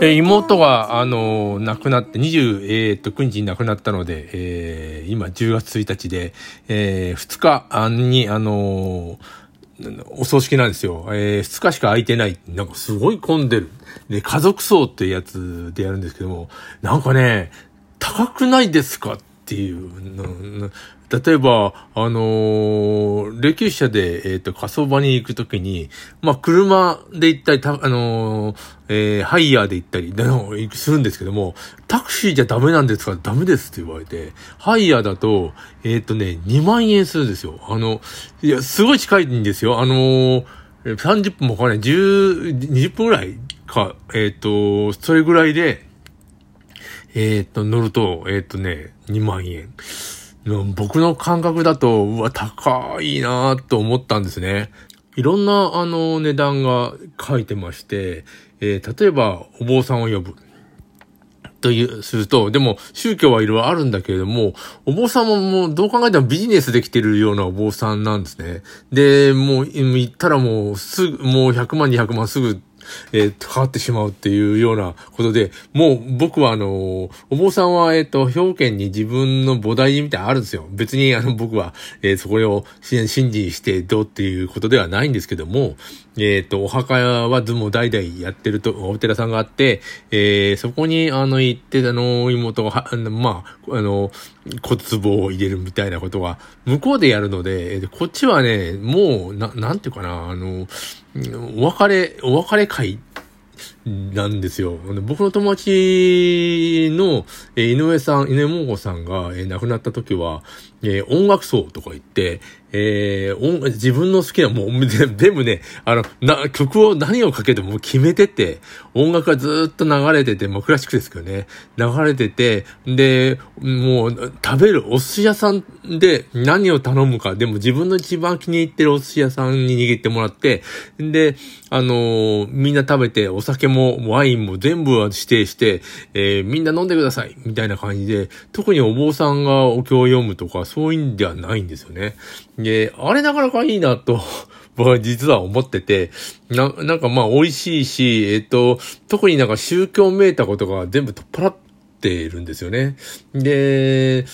え妹が、あのー亡くなって、29日に亡くなったので、えー今10月1日で、え2日に、あのーお葬式なんですよ。えー、2日しか空いてない。なんかすごい混んでる。で、家族葬っていうやつでやるんですけども、なんかね、高くないですかっていうの。例えば、あのー霊柩車で、えっ、と、火葬場に行くときに、まあ、車で行ったり、たあのーえーハイヤーで行ったり、でするんですけども、タクシーじゃダメなんですかダメですって言われて、ハイヤーだと、えっ、とね、2万円するんですよ。あの、いや、すごい近いんですよ。あのー30分もかかんない。10、20分ぐらいか、えっ、と、それぐらいで、えっ、と、乗ると、えっ、とね、2万円。僕の感覚だと、うわ、高いなと思ったんですね。いろんな、あの、値段が書いてまして、えー例えば、お坊さんを呼ぶ。という、すると、でも、宗教はいろいろあるんだけれども、お坊さんももう、どう考えてもビジネスできてるようなお坊さんなんですね。で、もう、行ったらもう、すぐ、もう100万、200万すぐ、えーかかってしまうっていうようなことで、もう僕はあの、お坊さんは、えっ、と、表現に自分の菩提寺みたいなあるんですよ。別にあの、僕は、えーそこを信じしてどうっていうことではないんですけども、えっ、と、お墓はも代々やってると、お寺さんがあって、えーそこにあの、行って、あの、妹が、まあ、あの、骨壺を入れるみたいなことが、向こうでやるので、こっちはね、もう、な、なんていうかな、あの、お別れ、お別れ会なんですよ。僕の友達の、えー井上さん、井上桃子さんが、えー亡くなった時は、えー音楽葬とか言って、えー音自分の好きなもう、全部ね、あの、な、曲を何をかけても決めてて、音楽がずっと流れてて、もうクラシックですけどね、流れてて、で、もう、食べるお寿司屋さんで何を頼むか、でも自分の一番気に入ってるお寿司屋さんに握ってもらって、で、あのーみんな食べて、お酒ももワインも全部は指定して、えーみんな飲んでくださいみたいな感じで、特にお坊さんがお経を読むとか、そういうんではないんですよね。で、あれなかなかいいなと、僕は実は思ってて、な、なんかまあ美味しいし、えっと、特になんか宗教めいたことが全部取っ払っているんですよね。で、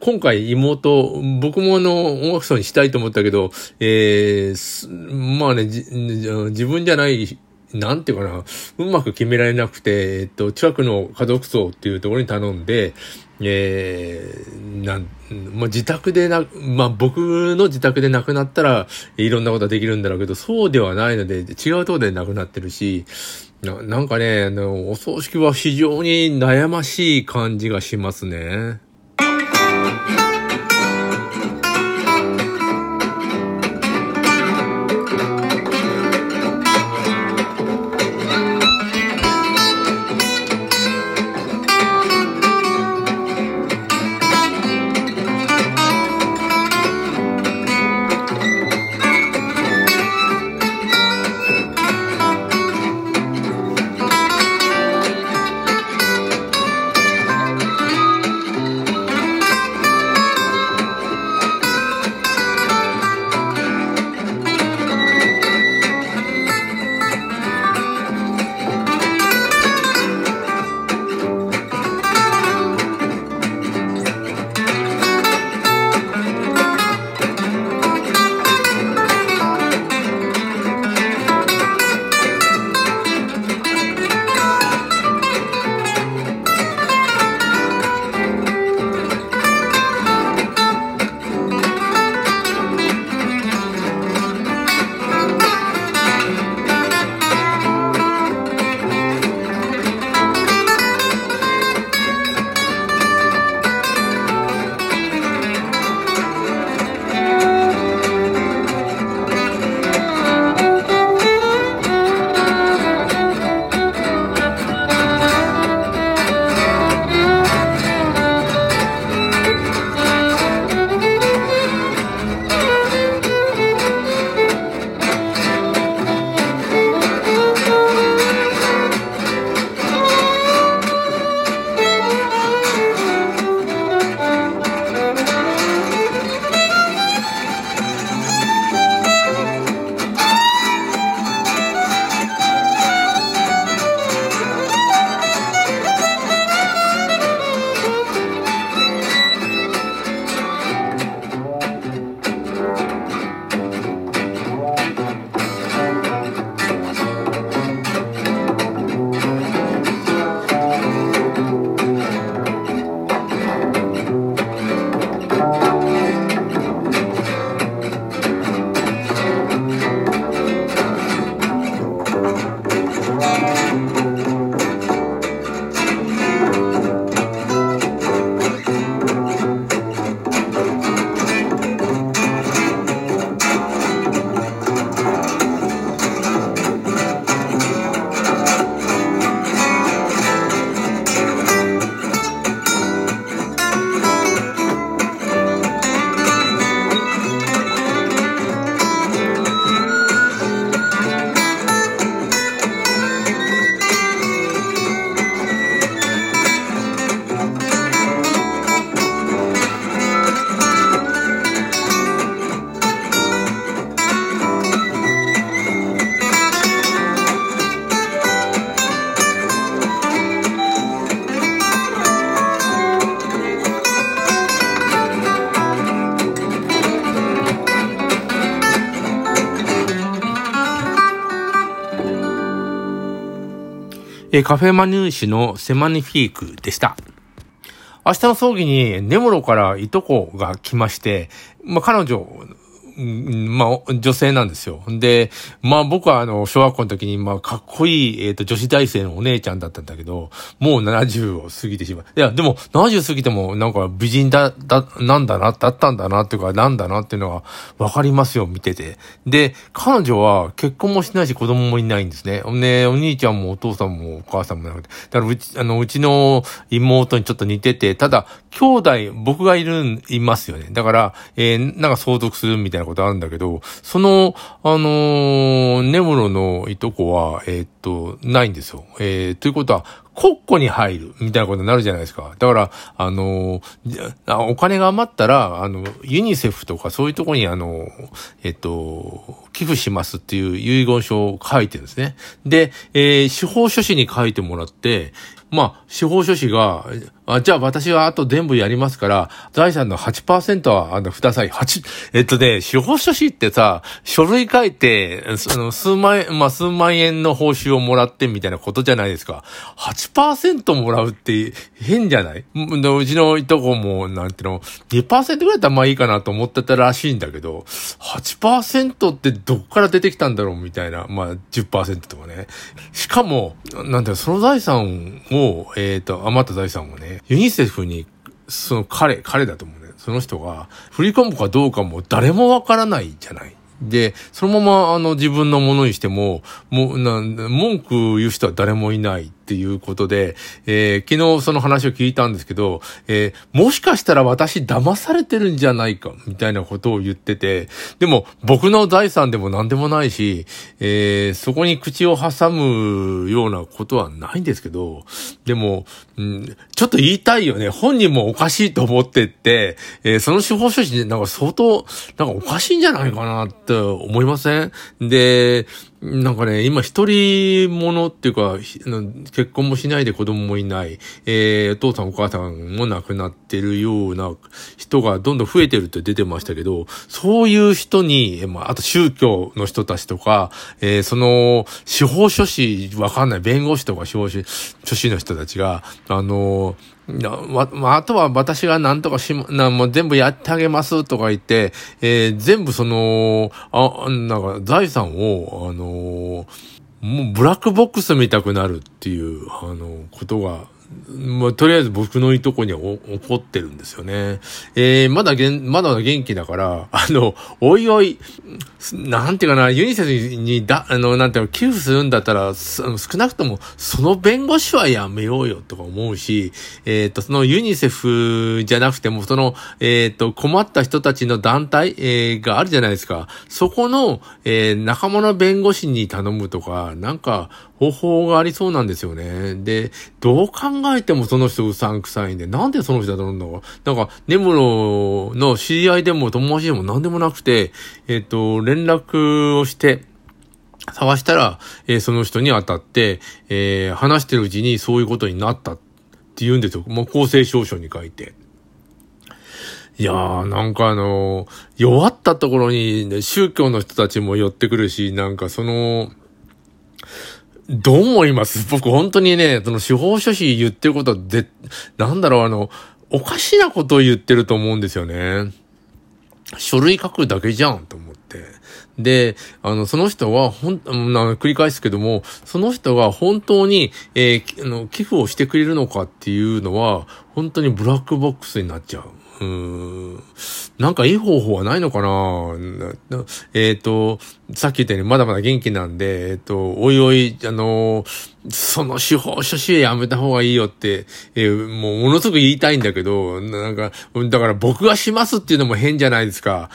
今回妹、僕もあの、音楽葬にしたいと思ったけど、えーすまあね、じ自分じゃない、なんていうかな、うまく決められなくて、えっと、近くの家族葬っていうところに頼んで、えー、なん、まあ、自宅でな、まあ、僕の自宅で亡くなったら、いろんなことができるんだろうけど、そうではないので、違うとこで亡くなってるし、ななんかね、あの、お葬式は非常に悩ましい感じがしますね。え、カフェマニューシのセマニフィークでした。明日の葬儀に根室からいとこが来まして、まあ、彼女まあ、女性なんですよ。で、まあ僕はあの、小学校の時に、まあ、かっこいい、えっ、ー、と、女子大生のお姉ちゃんだったんだけど、もう70を過ぎてしまう。いや、でも、70過ぎても、なんか美人だ、だ、なんだな、だったんだな、っていうか、なんだなっていうのは、わかりますよ、見てて。で、彼女は結婚もしないし、子供もいないんですね。ね、お兄ちゃんもお父さんもお母さんもなくて。だから、うち、あの、うちの妹にちょっと似てて、ただ、兄弟、僕がいる、いますよね。だから、えー、なんか相続するみたいなことあるんだけど、その、あのー、根室のいとこは、えー、っと、ないんですよ。えー、ということは、国庫に入る、みたいなことになるじゃないですか。だから、あのー、お金が余ったら、あの、ユニセフとかそういうとこに、あの、えっと、寄付しますっていう遺言書を書いてるんですね。で、えー、司法書士に書いてもらって、まあ、司法書士が、あじゃあ私はあと全部やりますから、財産の8%は、あの、ください。8、えっとね、司法書士ってさ、書類書いて、その、数万円、まあ、数万円の報酬をもらってみたいなことじゃないですか。8%もらうって変じゃない？うちのいとこも、なんていうの、2%ぐらいだったらまあいいかなと思ってたらしいんだけど、8%ってどっから出てきたんだろうみたいな、まあ10%とかね。しかも、なんていうの、その財産を、えっ、ー、と、余った財産をね、ユニセフに、その彼、彼だと思うね。その人が振り込むかどうかも誰もわからないじゃない。で、そのままあの自分のものにしても、もう、な文句言う人は誰もいない。っていうことで、えー、昨日その話を聞いたんですけど、えー、もしかしたら私騙されてるんじゃないか、みたいなことを言ってて、でも僕の財産でも何でもないし、えー、そこに口を挟むようなことはないんですけど、でも、うん、ちょっと言いたいよね。本人もおかしいと思ってって、えー、その司法書士なんか相当、なんかおかしいんじゃないかなって思いません？で、なんかね、今一人者っていうか、結婚もしないで子供もいない、えー、お父さんお母さんも亡くなってるような人がどんどん増えてるって出てましたけど、そういう人に、まあ、あと宗教の人たちとか、えー、その、司法書士、わかんない、弁護士とか司法書士の人たちが、あのーま、まあ、あとは私が何とかし、な、もう全部やってあげますとか言って、えー、全部その、あ、なんか財産を、あのー、もうブラックボックス見たくなるっていう、あの、ことが、まあ、とりあえず僕のいとこには起こってるんですよね。えー、まだげん、まだ元気だから、あの、おいおい、なんていうかな、ユニセフにだ、あの、なんていうか、寄付するんだったら、少なくとも、その弁護士はやめようよとか思うし、えっ、ー、と、そのユニセフじゃなくても、その、えっ、ー、と、困った人たちの団体、えー、があるじゃないですか。そこの、えー、仲間の弁護士に頼むとか、なんか、方法がありそうなんですよね。で、どう考考えてもその人うさんくさいんで、なんでその人だと思うんだろう？なんか、根室の知り合いでも友達でも何でもなくて、えっ、と、連絡をして、探したら、えー、その人に当たって、えー、話してるうちにそういうことになったって言うんですよ。もう公正証書に書いて。いやー、なんかあのー、弱ったところに、ね、宗教の人たちも寄ってくるし、なんかその、どう思います？僕本当にね、その司法書士言ってることで、なんだろう、あの、おかしなことを言ってると思うんですよね。書類書くだけじゃんと思って。で、あの、その人は、ほん、繰り返すけども、その人が本当に、えー、あの、寄付をしてくれるのかっていうのは、本当にブラックボックスになっちゃう。うん。なんかいい方法はないのかな？えっ、ー、と、さっき言ったようにまだまだ元気なんで、えっ、ー、と、おいおい、あのその司法書士やめた方がいいよって、え、もうものすごく言いたいんだけど、なんか、だから僕がしますっていうのも変じゃないですか。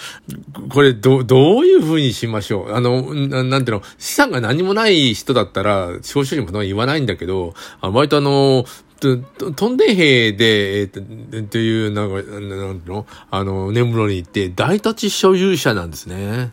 これ、ど、どういう風にしましょう？あのな、んていうの、資産が何もない人だったら、司法書士も言わないんだけど、あ割とあの、と、んで兵で、えー、っていう、なんか、なんの？あの、根室に行って、大土地所有者なんですね。